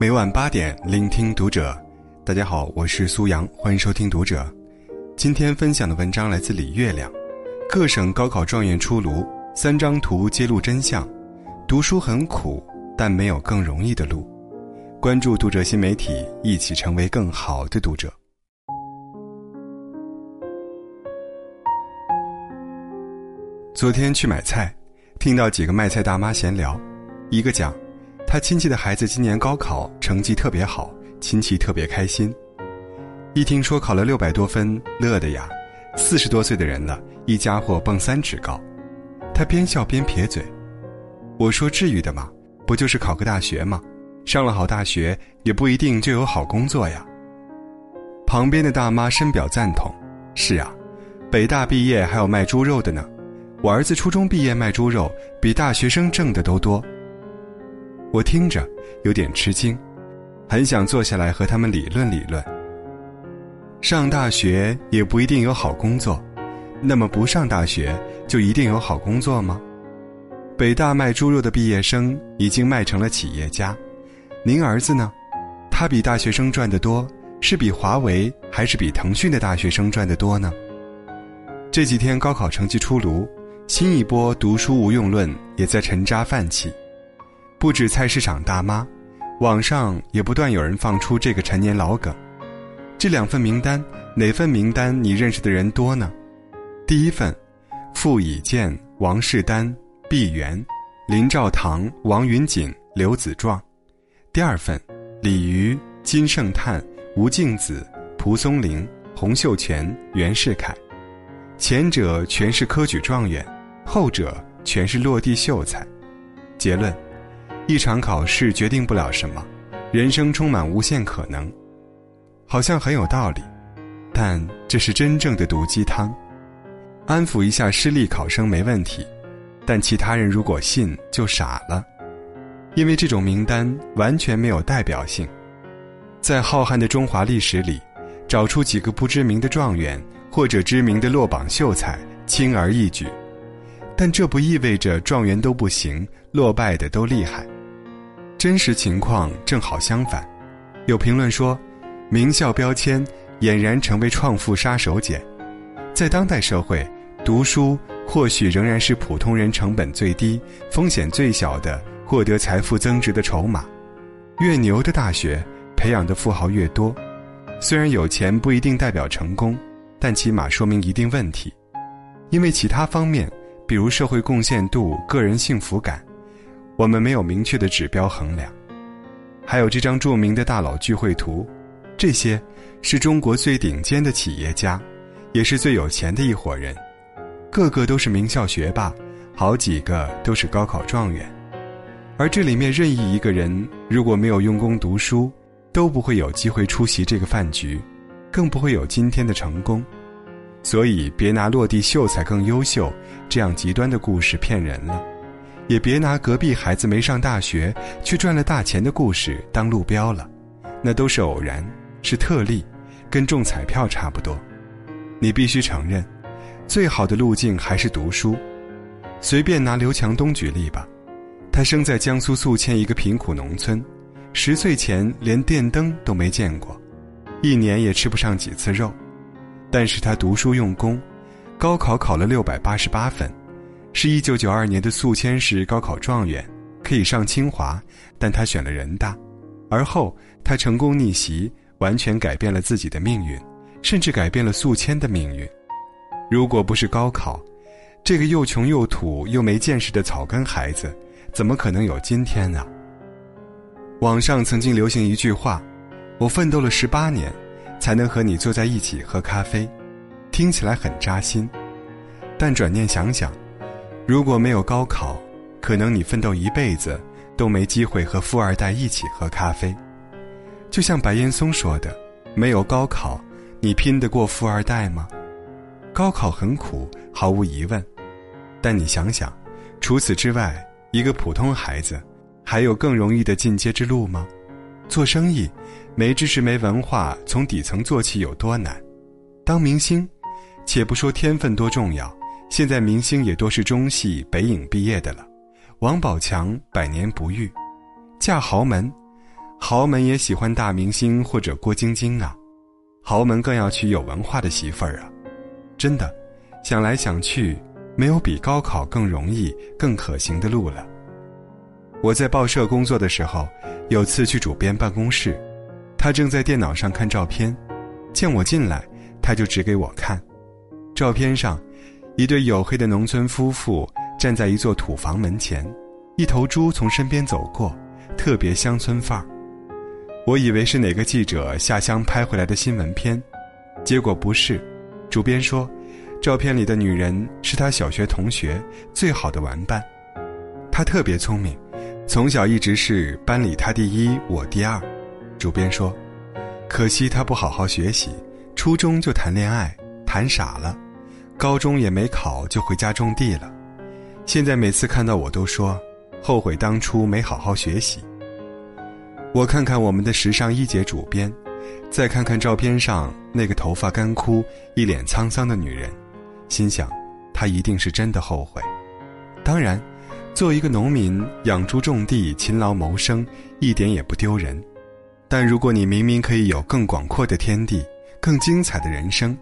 每晚八点，聆听读者。大家好，我是苏阳，欢迎收听读者。今天分享的文章来自李月亮。各省高考状元出炉，三张图揭露真相。读书很苦，但没有更容易的路。关注读者新媒体，一起成为更好的读者。昨天去买菜，听到几个卖菜大妈闲聊，一个讲，他亲戚的孩子今年高考成绩特别好，亲戚特别开心。一听说考了六百多分，乐的呀，四十多岁的人了，一家伙蹦三尺高。他边笑边撇嘴，我说至于的吗？不就是考个大学吗？上了好大学也不一定就有好工作呀。旁边的大妈深表赞同，是啊，北大毕业还有卖猪肉的呢。我儿子初中毕业卖猪肉，比大学生挣的都多。我听着有点吃惊，很想坐下来和他们理论理论。上大学也不一定有好工作，那么不上大学就一定有好工作吗？北大卖猪肉的毕业生已经卖成了企业家，您儿子呢？他比大学生赚得多，是比华为还是比腾讯的大学生赚得多呢？这几天高考成绩出炉。新一波读书无用论也在沉渣泛起，不止菜市场大妈，网上也不断有人放出这个陈年老梗。这两份名单，哪份名单你认识的人多呢？第一份，傅以健、王士丹、毕沅、林兆堂、王云锦、刘子壮；第二份，李渔、金圣叹、吴敬梓、蒲松龄、洪秀全、袁世凯。前者全是科举状元。后者全是落地秀才。结论：一场考试决定不了什么，人生充满无限可能。好像很有道理，但这是真正的毒鸡汤。安抚一下失利考生没问题，但其他人如果信就傻了，因为这种名单完全没有代表性。在浩瀚的中华历史里，找出几个不知名的状元或者知名的落榜秀才，轻而易举。但这不意味着状元都不行，落败的都厉害。真实情况正好相反。有评论说，名校标签俨然成为创富杀手锏。在当代社会，读书或许仍然是普通人成本最低、风险最小的获得财富增值的筹码。越牛的大学培养的富豪越多。虽然有钱不一定代表成功，但起码说明一定问题，因为其他方面。比如社会贡献度、个人幸福感，我们没有明确的指标衡量。还有这张著名的大佬聚会图，这些是中国最顶尖的企业家，也是最有钱的一伙人，个个都是名校学霸，好几个都是高考状元。而这里面任意一个人，如果没有用功读书，都不会有机会出席这个饭局，更不会有今天的成功。所以，别拿落地秀才更优秀这样极端的故事骗人了，也别拿隔壁孩子没上大学却赚了大钱的故事当路标了，那都是偶然，是特例，跟中彩票差不多。你必须承认，最好的路径还是读书。随便拿刘强东举例吧，他生在江苏宿迁一个贫苦农村，十岁前连电灯都没见过，一年也吃不上几次肉。但是他读书用功，高考考了六百八十八分，是一九九二年的宿迁市高考状元，可以上清华，但他选了人大，而后他成功逆袭，完全改变了自己的命运，甚至改变了宿迁的命运。如果不是高考，这个又穷又土又没见识的草根孩子，怎么可能有今天呢？网上曾经流行一句话：“我奋斗了十八年。”才能和你坐在一起喝咖啡，听起来很扎心，但转念想想，如果没有高考，可能你奋斗一辈子都没机会和富二代一起喝咖啡。就像白岩松说的：“没有高考，你拼得过富二代吗？”高考很苦，毫无疑问，但你想想，除此之外，一个普通孩子还有更容易的进阶之路吗？做生意。没知识没文化，从底层做起有多难？当明星，且不说天分多重要，现在明星也多是中戏、北影毕业的了。王宝强百年不遇，嫁豪门，豪门也喜欢大明星或者郭晶晶啊，豪门更要娶有文化的媳妇儿啊。真的，想来想去，没有比高考更容易、更可行的路了。我在报社工作的时候，有次去主编办公室，他正在电脑上看照片，见我进来，他就指给我看，照片上，一对黝黑的农村夫妇站在一座土房门前，一头猪从身边走过，特别乡村范儿。我以为是哪个记者下乡拍回来的新闻片，结果不是。主编说，照片里的女人是他小学同学，最好的玩伴，她特别聪明。从小一直是班里他第一，我第二。主编说：“可惜他不好好学习，初中就谈恋爱，谈傻了，高中也没考就回家种地了。现在每次看到我都说，后悔当初没好好学习。”我看看我们的时尚一姐主编，再看看照片上那个头发干枯、一脸沧桑的女人，心想，她一定是真的后悔。当然。做一个农民，养猪种地，勤劳谋生，一点也不丢人。但如果你明明可以有更广阔的天地，更精彩的人生，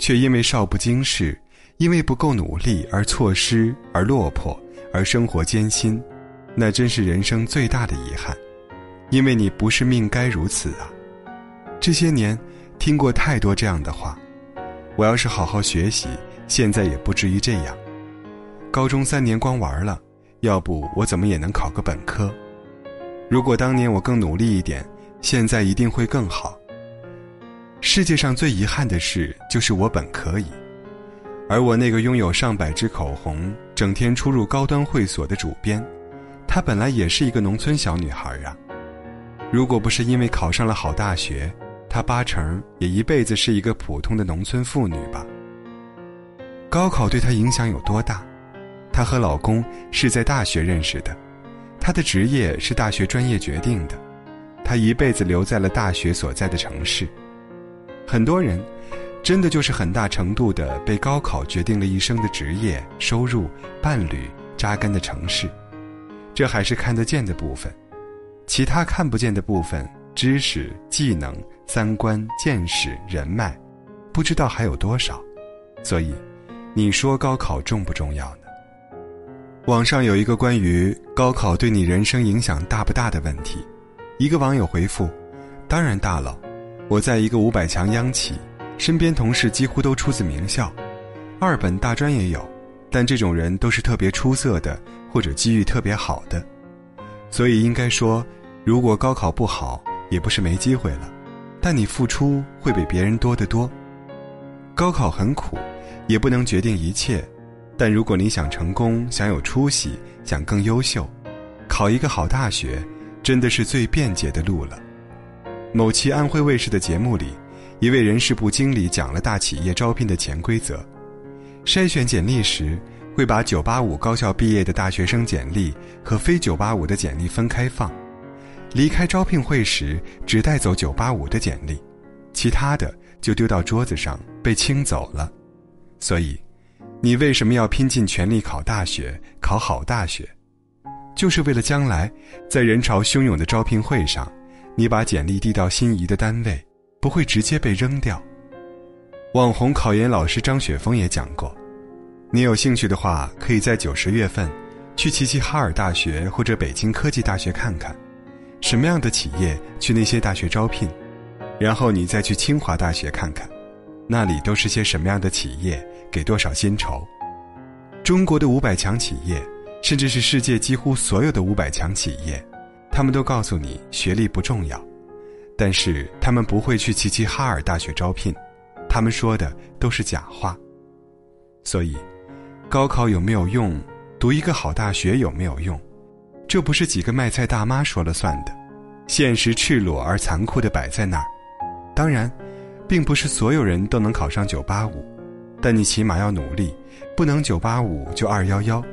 却因为少不经事，因为不够努力而错失，而落魄，而生活艰辛，那真是人生最大的遗憾。因为你不是命该如此啊！这些年，听过太多这样的话。我要是好好学习，现在也不至于这样。高中三年光玩了。要不我怎么也能考个本科？如果当年我更努力一点，现在一定会更好。世界上最遗憾的事就是我本可以，而我那个拥有上百支口红、整天出入高端会所的主编，她本来也是一个农村小女孩啊。如果不是因为考上了好大学，她八成也一辈子是一个普通的农村妇女吧。高考对她影响有多大？她和老公是在大学认识的，她的职业是大学专业决定的，她一辈子留在了大学所在的城市。很多人，真的就是很大程度的被高考决定了一生的职业、收入、伴侣、扎根的城市。这还是看得见的部分，其他看不见的部分，知识、技能、三观、见识、人脉，不知道还有多少。所以，你说高考重不重要呢？网上有一个关于高考对你人生影响大不大的问题，一个网友回复：“当然大了，我在一个五百强央企，身边同事几乎都出自名校，二本大专也有，但这种人都是特别出色的或者机遇特别好的，所以应该说，如果高考不好，也不是没机会了，但你付出会比别人多得多。高考很苦，也不能决定一切。”但如果你想成功、想有出息、想更优秀，考一个好大学，真的是最便捷的路了。某期安徽卫视的节目里，一位人事部经理讲了大企业招聘的潜规则：筛选简历时，会把985高校毕业的大学生简历和非985的简历分开放；离开招聘会时，只带走985的简历，其他的就丢到桌子上被清走了。所以。你为什么要拼尽全力考大学、考好大学？就是为了将来在人潮汹涌的招聘会上，你把简历递到心仪的单位，不会直接被扔掉。网红考研老师张雪峰也讲过，你有兴趣的话，可以在九十月份去齐齐哈尔大学或者北京科技大学看看，什么样的企业去那些大学招聘，然后你再去清华大学看看。那里都是些什么样的企业？给多少薪酬？中国的五百强企业，甚至是世界几乎所有的五百强企业，他们都告诉你学历不重要，但是他们不会去齐齐哈尔大学招聘，他们说的都是假话。所以，高考有没有用？读一个好大学有没有用？这不是几个卖菜大妈说了算的，现实赤裸而残酷的摆在那儿。当然。并不是所有人都能考上九八五，但你起码要努力，不能九八五就二幺幺，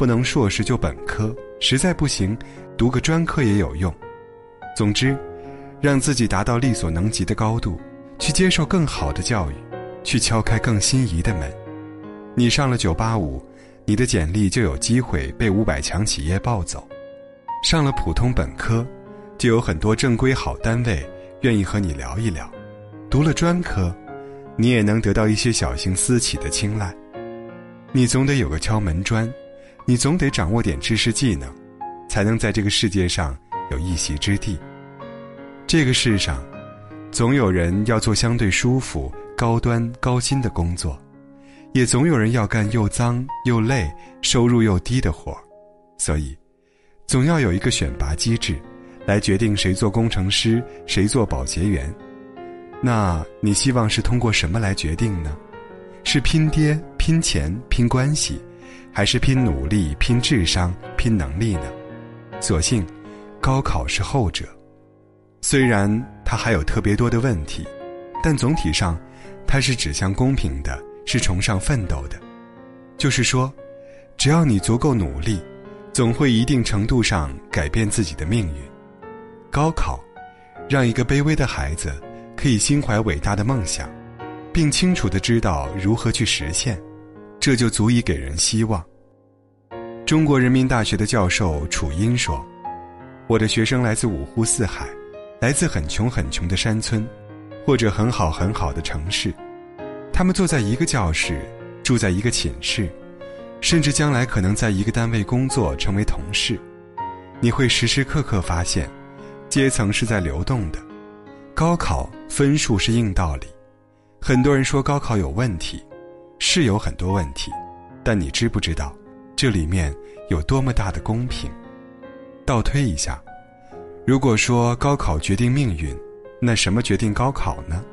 不能硕士就本科，实在不行，读个专科也有用。总之，让自己达到力所能及的高度，去接受更好的教育，去敲开更心仪的门。你上了九八五，你的简历就有机会被五百强企业抱走；上了普通本科，就有很多正规好单位愿意和你聊一聊；读了专科，你也能得到一些小型私企的青睐。你总得有个敲门砖，你总得掌握点知识技能，才能在这个世界上有一席之地。这个世上，总有人要做相对舒服、高端、高薪的工作，也总有人要干又脏又累、收入又低的活。所以，总要有一个选拔机制，来决定谁做工程师，谁做保洁员。那你希望是通过什么来决定呢？是拼爹、拼钱、拼关系，还是拼努力、拼智商、拼能力呢？所幸，高考是后者。虽然它还有特别多的问题，但总体上，它是指向公平的，是崇尚奋斗的。就是说，只要你足够努力。总会一定程度上改变自己的命运。高考，让一个卑微的孩子可以心怀伟大的梦想，并清楚的知道如何去实现，这就足以给人希望。中国人民大学的教授楚英说：“我的学生来自五湖四海，来自很穷很穷的山村，或者很好很好的城市，他们坐在一个教室，住在一个寝室。”甚至将来可能在一个单位工作，成为同事，你会时时刻刻发现，阶层是在流动的。高考分数是硬道理，很多人说高考有问题，是有很多问题，但你知不知道，这里面有多么大的公平？倒推一下，如果说高考决定命运，那什么决定高考呢？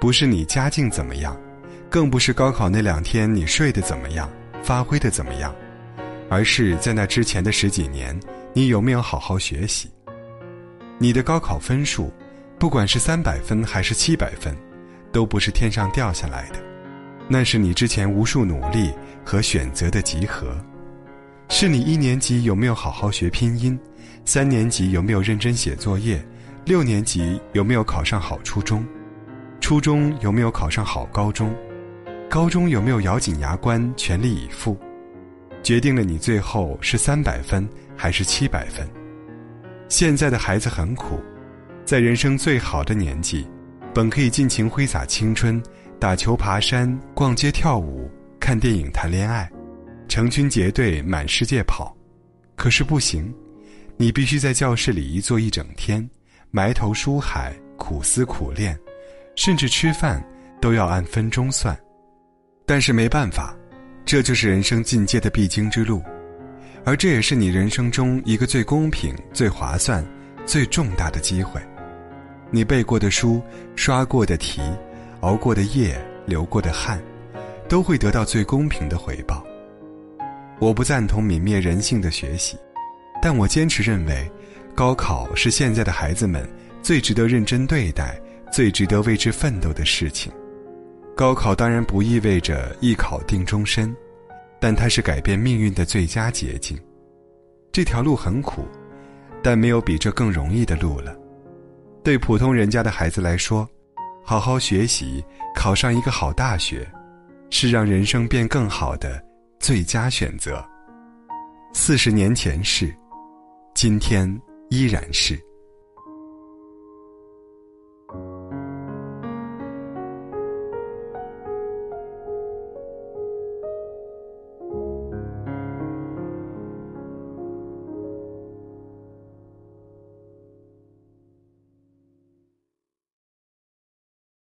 不是你家境怎么样，更不是高考那两天你睡得怎么样。发挥的怎么样，而是在那之前的十几年，你有没有好好学习？你的高考分数，不管是三百分还是七百分，都不是天上掉下来的，那是你之前无数努力和选择的集合。是你一年级有没有好好学拼音，三年级有没有认真写作业，六年级有没有考上好初中，初中有没有考上好高中。高中有没有咬紧牙关全力以赴，决定了你最后是三百分还是七百分。现在的孩子很苦，在人生最好的年纪，本可以尽情挥洒青春，打球、爬山、逛街、跳舞、看电影、谈恋爱，成群结队满世界跑，可是不行，你必须在教室里一坐一整天，埋头书海，苦思苦练，甚至吃饭都要按分钟算。但是没办法，这就是人生进阶的必经之路，而这也是你人生中一个最公平、最划算、最重大的机会。你背过的书、刷过的题、熬过的夜、流过的汗，都会得到最公平的回报。我不赞同泯灭人性的学习，但我坚持认为，高考是现在的孩子们最值得认真对待、最值得为之奋斗的事情。高考当然不意味着一考定终身，但它是改变命运的最佳捷径。这条路很苦，但没有比这更容易的路了。对普通人家的孩子来说，好好学习，考上一个好大学，是让人生变更好的最佳选择。四十年前是，今天依然是。